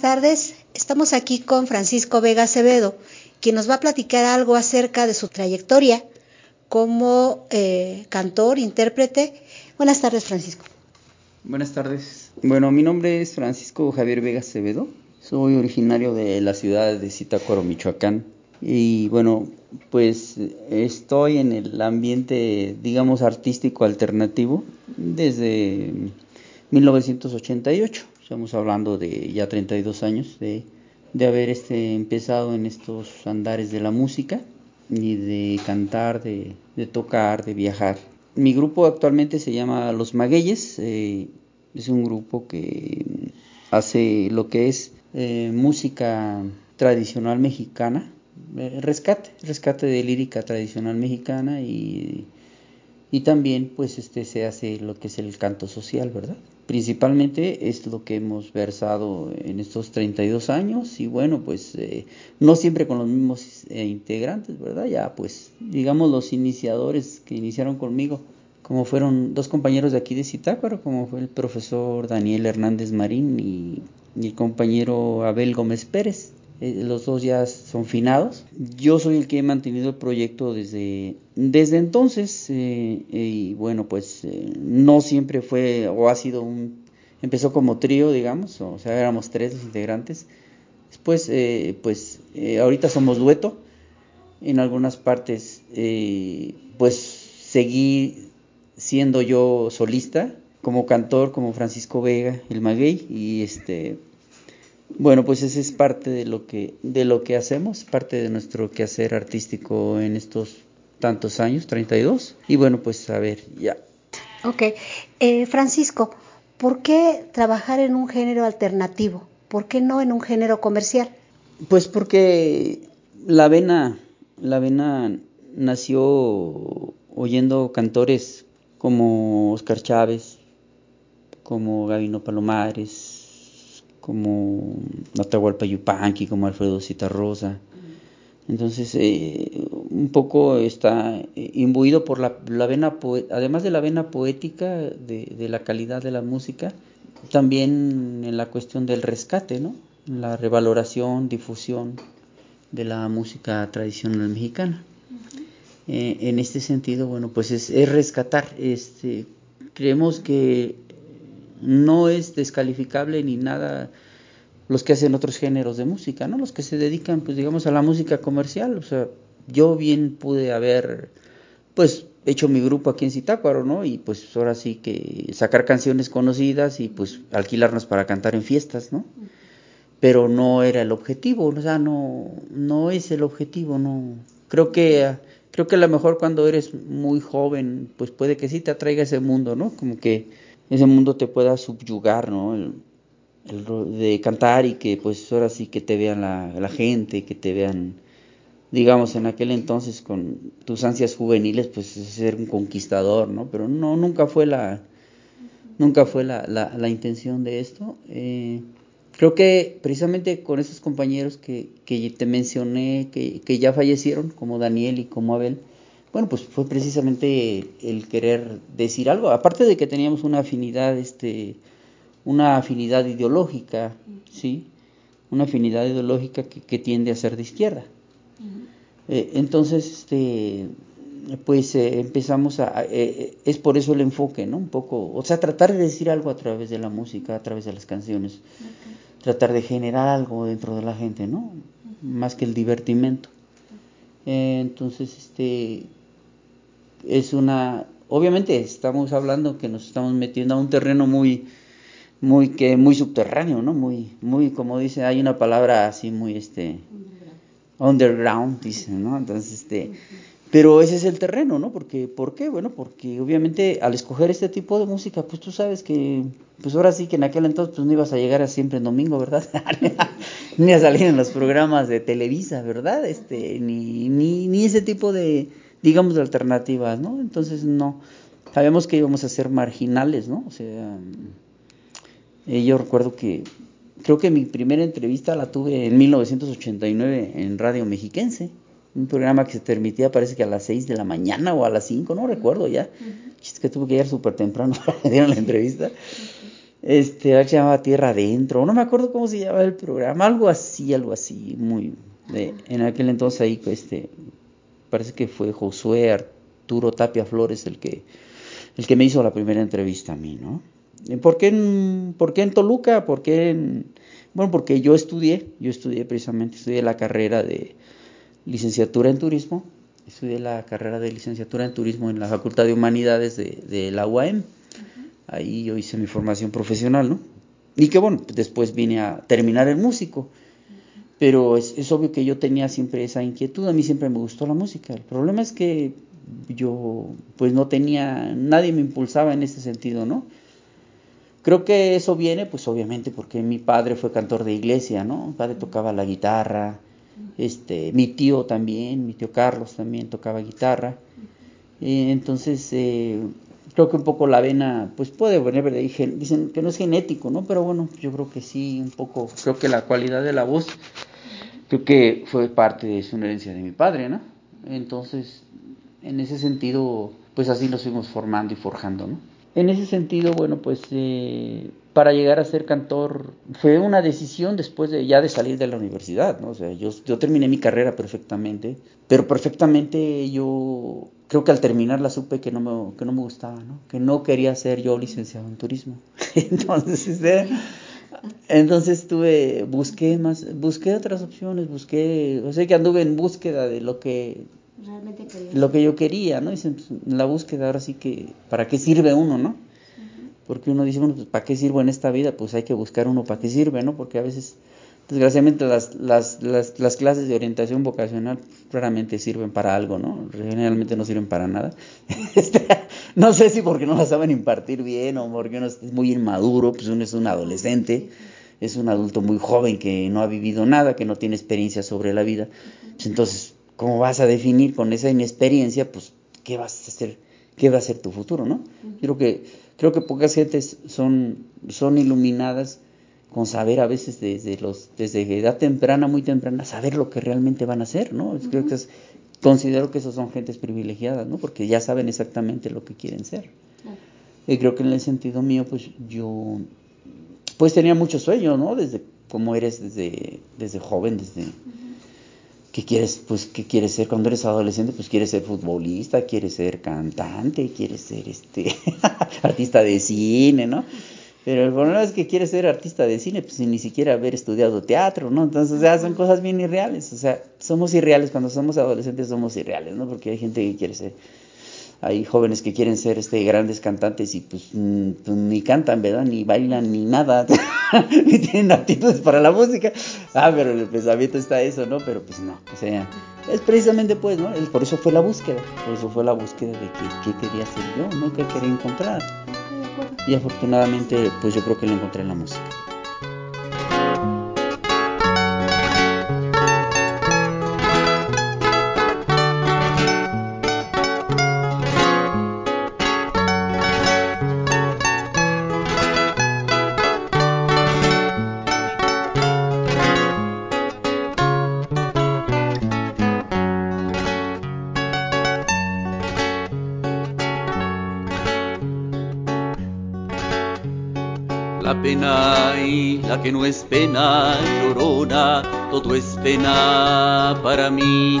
Tardes. Estamos aquí con Francisco Vega Acevedo, quien nos va a platicar algo acerca de su trayectoria como eh, cantor, intérprete. Buenas tardes, Francisco. Buenas tardes. Bueno, mi nombre es Francisco Javier Vega Acevedo. Soy originario de la ciudad de Zitácuaro, Michoacán. Y bueno, pues estoy en el ambiente, digamos, artístico alternativo desde 1988. Estamos hablando de ya 32 años de, de haber este, empezado en estos andares de la música y de cantar, de, de tocar, de viajar. Mi grupo actualmente se llama Los Magueyes, eh, es un grupo que hace lo que es eh, música tradicional mexicana, eh, rescate, rescate de lírica tradicional mexicana y, y también pues este se hace lo que es el canto social, ¿verdad? Principalmente es lo que hemos versado en estos 32 años y bueno, pues eh, no siempre con los mismos eh, integrantes, ¿verdad? Ya pues digamos los iniciadores que iniciaron conmigo, como fueron dos compañeros de aquí de Zitácuaro, como fue el profesor Daniel Hernández Marín y, y el compañero Abel Gómez Pérez. Eh, los dos ya son finados. Yo soy el que he mantenido el proyecto desde, desde entonces eh, y bueno, pues eh, no siempre fue o ha sido un... Empezó como trío, digamos, o sea, éramos tres los integrantes. Después, pues ahorita somos dueto. En algunas partes, pues seguí siendo yo solista, como cantor, como Francisco Vega, el maguey, y este bueno, pues ese es parte de lo que de lo que hacemos, parte de nuestro quehacer artístico en estos tantos años, 32. Y bueno, pues a ver, ya. Ok, eh, Francisco, ¿por qué trabajar en un género alternativo? ¿Por qué no en un género comercial? Pues porque la vena, la vena nació oyendo cantores como Oscar Chávez, como Gabino Palomares, como Atahualpa Yupanqui, como Alfredo Citarrosa. Entonces, eh, un poco está eh, imbuido por la, la vena, además de la vena poética, de, de, la calidad de la música, también en la cuestión del rescate, ¿no? La revaloración, difusión de la música tradicional mexicana. eh, en este sentido, bueno, pues es, es rescatar. Este, creemos que no es descalificable ni nada los que hacen otros géneros de música, ¿no? Los que se dedican, pues digamos, a la música comercial. O sea, yo bien pude haber, pues, hecho mi grupo aquí en Zitácuaro, ¿no? Y pues ahora sí que sacar canciones conocidas y pues alquilarnos para cantar en fiestas, ¿no? Pero no era el objetivo, o sea, no, no es el objetivo, no. Creo que, creo que a lo mejor cuando eres muy joven, pues puede que sí te atraiga ese mundo, ¿no? Como que ese mundo te pueda subyugar, ¿no? El, de cantar y que pues ahora sí que te vean la, la, gente, que te vean, digamos, en aquel entonces con tus ansias juveniles, pues ser un conquistador, ¿no? Pero no, nunca fue la, nunca fue la, la, la intención de esto. Eh, creo que precisamente con esos compañeros que, que te mencioné, que, que ya fallecieron, como Daniel y como Abel, bueno, pues fue precisamente el querer decir algo, aparte de que teníamos una afinidad, este, una afinidad ideológica, ¿sí? Una afinidad ideológica que, que tiende a ser de izquierda. Uh -huh. eh, entonces, este, pues eh, empezamos a, eh, es por eso el enfoque, ¿no? Un poco, o sea, tratar de decir algo a través de la música, a través de las canciones, okay. tratar de generar algo dentro de la gente, ¿no? Uh -huh. Más que el divertimento. Entonces, este, es una, obviamente estamos hablando que nos estamos metiendo a un terreno muy, muy que muy subterráneo, ¿no? Muy, muy, como dice, hay una palabra así muy, este, underground, dice, ¿no? Entonces, este, Pero ese es el terreno, ¿no? Porque, ¿Por qué? Bueno, porque obviamente al escoger este tipo de música, pues tú sabes que, pues ahora sí que en aquel entonces pues no ibas a llegar a siempre en domingo, ¿verdad? ni a salir en los programas de Televisa, ¿verdad? Este, ni, ni, ni ese tipo de, digamos, de alternativas, ¿no? Entonces no, sabemos que íbamos a ser marginales, ¿no? O sea, eh, yo recuerdo que, creo que mi primera entrevista la tuve en 1989 en Radio Mexiquense un programa que se transmitía parece que a las 6 de la mañana o a las 5, no recuerdo ya. Es que tuve que llegar súper temprano para que dieran la entrevista. Este, se llamaba Tierra Adentro, no me acuerdo cómo se llamaba el programa, algo así, algo así, muy... De, en aquel entonces ahí, este, parece que fue Josué Arturo Tapia Flores el que, el que me hizo la primera entrevista a mí, ¿no? ¿Por qué en, por qué en Toluca? ¿Por qué en...? Bueno, porque yo estudié, yo estudié precisamente, estudié la carrera de licenciatura en turismo, estudié la carrera de licenciatura en turismo en la Facultad de Humanidades de, la UAM. Ahí yo hice mi formación profesional, ¿no? Y que bueno, después vine a terminar el músico. Pero es, es, obvio que yo tenía siempre esa inquietud, a mí siempre me gustó la música. El problema es que yo pues no tenía, nadie me impulsaba en ese sentido, ¿no? Creo que eso viene pues obviamente porque mi padre fue cantor de iglesia, ¿no? Mi padre tocaba la guitarra, este, mi tío también, mi tío Carlos también tocaba guitarra. entonces, eh, creo que un poco la vena, pues puede ahí, dicen que no es genético, ¿no? Pero bueno, yo creo que sí, un poco, creo que la cualidad de la voz, creo que fue parte de su herencia de mi padre, ¿no? Entonces, en ese sentido, pues así nos fuimos formando y forjando, ¿no? En ese sentido, bueno, pues eh, para llegar a ser cantor fue una decisión después de ya de salir de la universidad, ¿no? O sea, yo terminé mi carrera perfectamente, pero perfectamente yo creo que al terminarla supe que no me, que no me gustaba, ¿no? Que no quería ser yo licenciado en turismo. entonces, este, entonces tuve, busqué más, busqué otras opciones, busqué, o sea que anduve en búsqueda de lo que Realmente lo que yo quería, ¿no? Dicen, pues, la búsqueda ahora sí que, ¿para qué sirve uno, no? Porque uno dice, bueno, pues ¿para qué sirvo en esta vida? Pues hay que buscar uno para qué sirve, ¿no? Porque a veces, desgraciadamente, las, las, las, las clases de orientación vocacional raramente sirven para algo, ¿no? Generalmente no sirven para nada. Este, no sé si porque no las saben impartir bien o porque uno es muy inmaduro, pues uno es un adolescente, es un adulto muy joven que no ha vivido nada, que no tiene experiencia sobre la vida. Pues entonces, ¿cómo vas a definir con esa inexperiencia, pues, qué vas a hacer? ¿Qué va a ser tu futuro, no? Creo que creo que pocas gentes son, son iluminadas con saber a veces desde los desde edad temprana, muy temprana, saber lo que realmente van a hacer, ¿no? Creo que es, considero que esos son gentes privilegiadas, ¿no? Porque ya saben exactamente lo que quieren ser. Y creo que en el sentido mío, pues yo, pues tenía muchos sueños, ¿no? Desde como eres desde, desde joven, desde, ¿qué quieres, pues, qué quieres ser cuando eres adolescente? Pues quieres ser futbolista, quieres ser cantante, quieres ser este artista de cine, ¿no? Pero el problema es que quieres ser artista de cine, pues sin ni siquiera haber estudiado teatro, ¿no? Entonces, o sea, son cosas bien irreales, o sea, somos irreales, cuando somos adolescentes somos irreales, ¿no? Porque hay gente que quiere ser hay jóvenes que quieren ser este grandes cantantes y pues, mm, pues ni cantan, ¿verdad? Ni bailan ni nada, ni tienen aptitudes para la música. Ah, pero en el pensamiento está eso, ¿no? Pero pues no, o sea, es precisamente pues, ¿no? Por eso fue la búsqueda, por eso fue la búsqueda de qué, quería ser yo, ¿no? ¿Qué quería encontrar? Y afortunadamente, pues yo creo que lo encontré en la música. La que no es pena llorona, todo es pena para mí.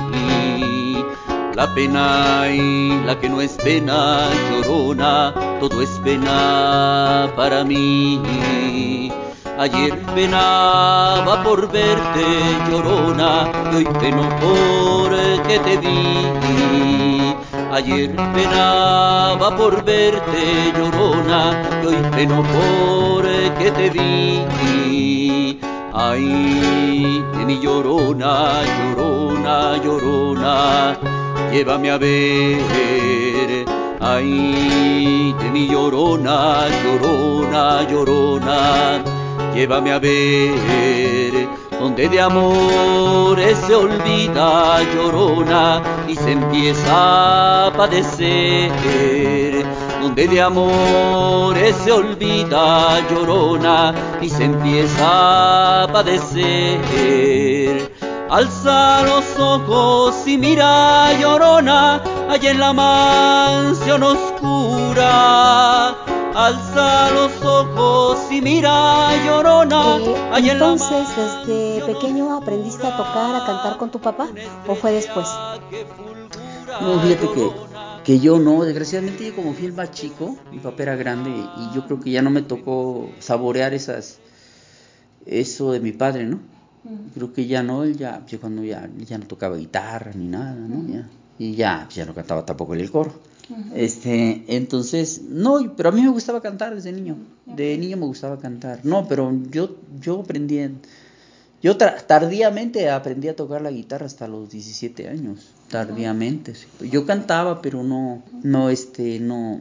La pena y la que no es pena llorona, todo es pena para mí. Ayer penaba por verte llorona, y hoy peno por que te vi. Ayer penaba por verte llorona, y hoy peno por que te vi. Ay, de mi llorona, llorona, llorona, llévame a ver. Ay, de mi llorona, llorona, llorona, llévame a ver. Donde de amores se olvida llorona y se empieza a padecer donde de amores se olvida llorona y se empieza a padecer. Alza los ojos y mira llorona, allá en la mansión oscura. Alza los ojos y mira llorona. Eh, entonces, desde pequeño aprendiste a tocar, a cantar con tu papá, o fue después? No, fíjate que, que yo no, desgraciadamente yo como fui el más chico, mi papá era grande y yo creo que ya no me tocó saborear esas, eso de mi padre, ¿no? Creo que ya no, él ya, yo cuando ya, ya no tocaba guitarra ni nada, ¿no? Ya, y ya, pues ya no cantaba tampoco en el coro. Este, entonces, no, pero a mí me gustaba cantar desde niño. De niño me gustaba cantar. No, pero yo, yo aprendí, en- yo tardíamente aprendí a tocar la guitarra hasta los 17 años. Tardíamente, sí. Yo cantaba, pero no, no, este, no,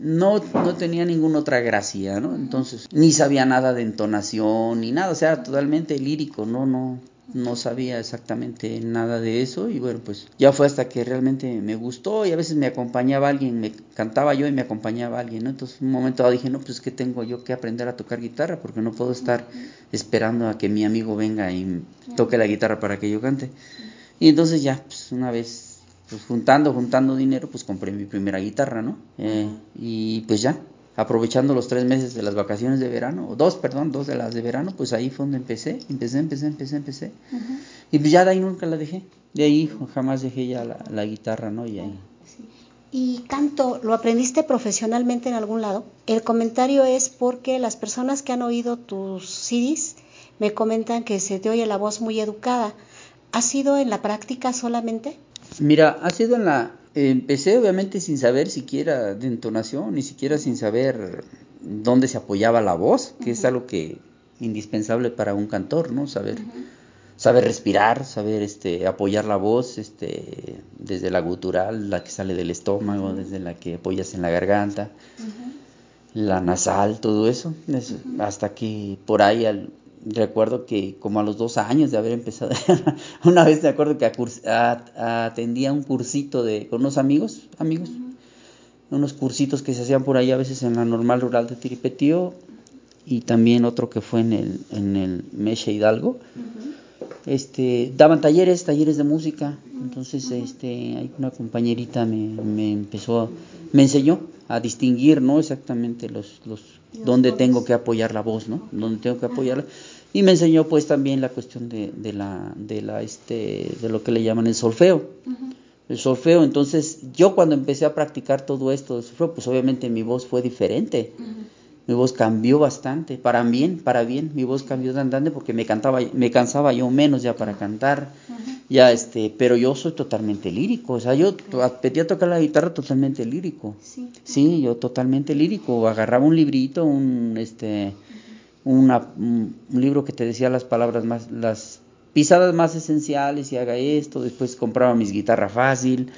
no, no tenía ninguna otra gracia, ¿no? Entonces, ni sabía nada de entonación, ni nada, o sea, totalmente lírico, no, no, no sabía exactamente nada de eso y bueno, pues ya fue hasta que realmente me gustó y a veces me acompañaba alguien, me cantaba yo y me acompañaba alguien, ¿no? Entonces, un momento dado dije, no, pues que tengo yo que aprender a tocar guitarra porque no puedo estar esperando a que mi amigo venga y toque la guitarra para que yo cante. Y entonces ya, pues una vez pues juntando, juntando dinero, pues compré mi primera guitarra, ¿no? Eh, y pues ya, aprovechando los tres meses de las vacaciones de verano, o dos, perdón, dos de las de verano, pues ahí fue donde empecé, empecé, empecé, empecé, empecé. Y pues ya de ahí nunca la dejé, de ahí jamás dejé ya la, la guitarra, ¿no? Y ahí. ¿Y canto lo aprendiste profesionalmente en algún lado? El comentario es porque las personas que han oído tus CDs me comentan que se te oye la voz muy educada. ¿Ha sido en la práctica solamente? Mira, ha sido en la... Empecé obviamente sin saber siquiera de entonación, ni siquiera sin saber dónde se apoyaba la voz, que es algo que indispensable para un cantor, ¿no? Saber, saber respirar, saber este, apoyar la voz, este, desde la gutural, la que sale del estómago, desde la que apoyas en la garganta, la nasal, todo eso, es- hasta que por ahí al- recuerdo que como a los dos años de haber empezado, una vez me acuerdo que atendía un cursito de, con unos amigos, amigos, unos cursitos que se hacían por ahí a veces en la normal rural de Tiripetío y también otro que fue en el, en el Meche Hidalgo. Este, daban talleres, talleres de música, entonces este, una compañerita me, me empezó, a- me enseñó a distinguir, ¿no? Exactamente los, los, dónde tengo que apoyar la voz, ¿no? Dónde tengo que apoyarla. Y me enseñó pues también la cuestión de, de la, de la, este, de lo que le llaman el solfeo. El solfeo, entonces yo cuando empecé a practicar todo esto de solfeo, pues obviamente mi voz fue diferente. Mi voz cambió bastante, para bien, para bien, mi voz cambió bastante porque me cantaba, me cansaba yo menos ya para cantar, ya este, pero yo soy totalmente lírico, o sea, yo aprendí a tocar la guitarra totalmente lírico. Sí. Sí, yo totalmente lírico, agarraba un librito, un este una, un libro que te decía las palabras más las pisadas más esenciales y haga esto, después compraba mis guitarra fácil,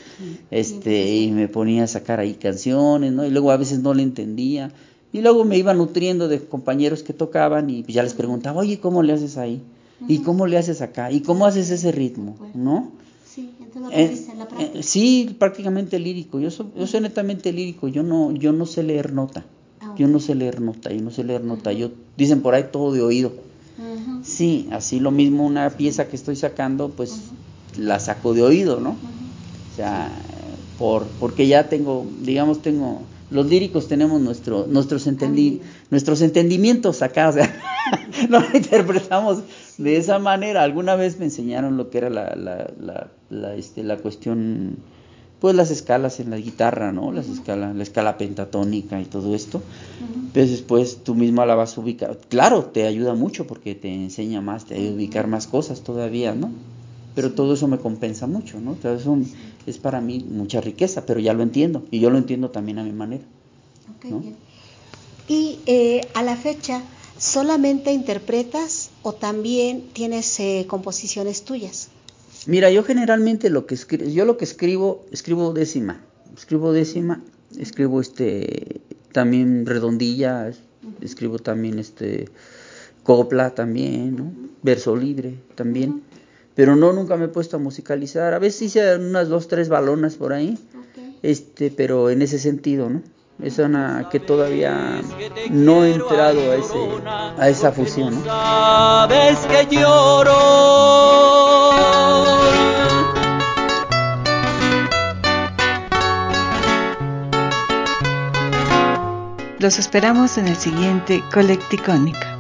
este y me ponía a sacar ahí canciones, ¿no? Y luego a veces no le entendía. Y luego me iba nutriendo de compañeros que tocaban y ya les preguntaba, "Oye, ¿cómo le haces ahí? ¿Y cómo le haces acá? ¿Y cómo haces ese ritmo?", ¿no? Sí, entonces lo Eh, en la práctica. eh, sí, prácticamente lírico. Yo soy, yo soy netamente lírico. Yo no, yo no sé leer nota. Yo no sé leer nota. Yo no sé leer nota. Yo dicen por ahí todo de oído. Sí, así lo mismo una pieza que estoy sacando, pues la saco de oído, ¿no? O sea, por, porque ya tengo, digamos, tengo, los líricos tenemos nuestro, nuestros, entendi- nuestros entendimientos acá, o sea, lo interpretamos de esa manera. Alguna vez me enseñaron lo que era la, la, la, la, este, la cuestión, pues las escalas en la guitarra, ¿no? Las escalas, la escala pentatónica y todo esto. Entonces después tú misma la vas a ubicar. Claro, te ayuda mucho porque te enseña más, te ayuda a ubicar más cosas todavía, ¿no? Pero todo eso me compensa mucho, ¿no? Todo eso es para mí mucha riqueza, pero ya lo entiendo. Y yo lo entiendo también a mi manera. Ok, ¿no? bien. Y eh, a la fecha, ¿solamente interpretas o también tienes eh, composiciones tuyas? Mira, yo generalmente lo que escribo, yo lo que escribo, escribo décima, escribo décima, escribo este, también redondillas, escribo también este, copla también, ¿no? Verso libre también, pero no, nunca me he puesto a musicalizar, a veces hice unas dos, tres balonas por ahí, este, pero en ese sentido, ¿no? Es una que todavía no he entrado a, ese, a esa fusión, ¿no? Sabes que lloro. Los esperamos en el siguiente Colecticónica.